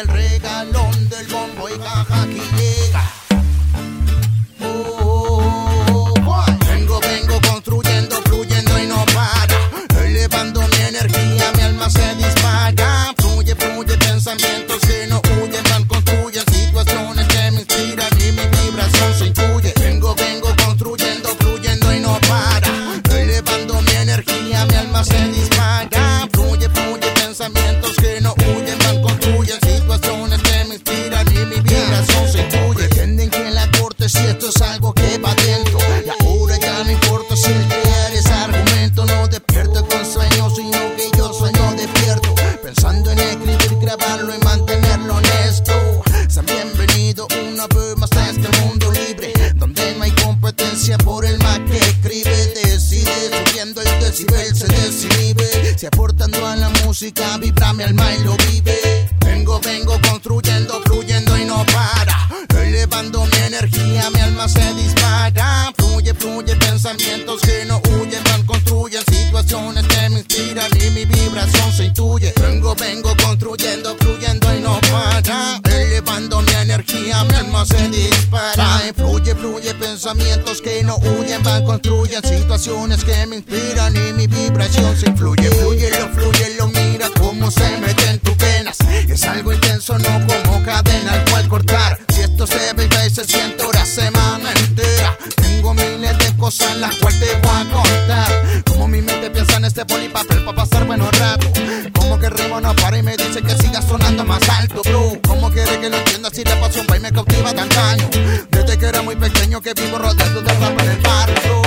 el regalón del bombo y caja que llega. Oh, oh, oh. Vengo, vengo construyendo, fluyendo y no para. Elevando mi energía, mi alma se dispara. Fluye, fluye pensamientos y no si esto es algo que va dentro. Y ahora ya no importa si el que eres argumento. No despierto con sueños, sino que yo sueño despierto. Pensando en escribir, grabarlo y mantenerlo honesto. Sean bienvenidos una vez más a este mundo libre. Donde no hay competencia por el más que escribe. Decide subiendo el decibel, se desinhibe. Si aportando a la música, vibra mi alma y lo vive. Vengo, vengo Fluye, fluye, pensamientos que no huyen, van, construyen situaciones que me inspiran y mi vibración se intuye. Vengo, vengo construyendo, fluyendo y no para. Elevando mi energía, mi alma se dispara. Fluye, fluye, pensamientos que no huyen, van, construyen situaciones que me inspiran y mi vibración se influye. Fluye, cosas las cuales te voy a contar. Como mi mente piensa en este polipapel para pasar buenos ratos. Como que el ritmo no para y me dice que siga sonando más alto, bro. ¿Cómo quiere que lo entienda si la pasión va y me cautiva tan daño? Desde que era muy pequeño que vivo rodeado de rap en el barrio.